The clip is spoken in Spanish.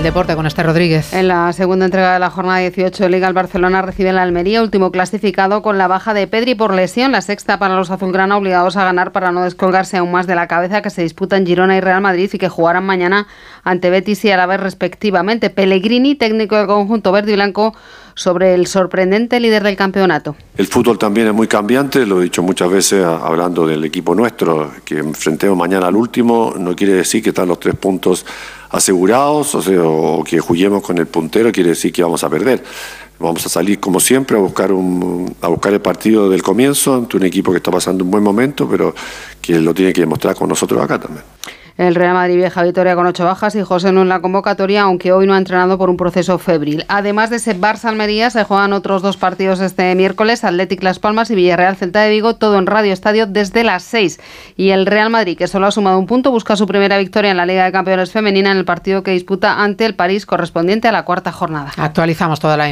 el deporte con este Rodríguez. En la segunda entrega de la jornada 18 de Liga, el Barcelona recibe la Almería, último clasificado con la baja de Pedri por lesión, la sexta para los azulgrana obligados a ganar para no descolgarse aún más de la cabeza que se disputan Girona y Real Madrid y que jugarán mañana ante Betis y Alavés respectivamente. Pellegrini, técnico del conjunto verde y blanco, sobre el sorprendente líder del campeonato. El fútbol también es muy cambiante, lo he dicho muchas veces hablando del equipo nuestro, que enfrentemos mañana al último, no quiere decir que están los tres puntos asegurados, o, sea, o que juguemos con el puntero, quiere decir que vamos a perder. Vamos a salir como siempre a buscar, un, a buscar el partido del comienzo ante un equipo que está pasando un buen momento, pero que lo tiene que demostrar con nosotros acá también. El Real Madrid vieja victoria con ocho bajas y José no en la convocatoria, aunque hoy no ha entrenado por un proceso febril. Además de ese Barça-Almería, se juegan otros dos partidos este miércoles, Atlético Las Palmas y Villarreal-Celta de Vigo, todo en Radio Estadio desde las seis. Y el Real Madrid, que solo ha sumado un punto, busca su primera victoria en la Liga de Campeones Femenina en el partido que disputa ante el París correspondiente a la cuarta jornada. Actualizamos toda la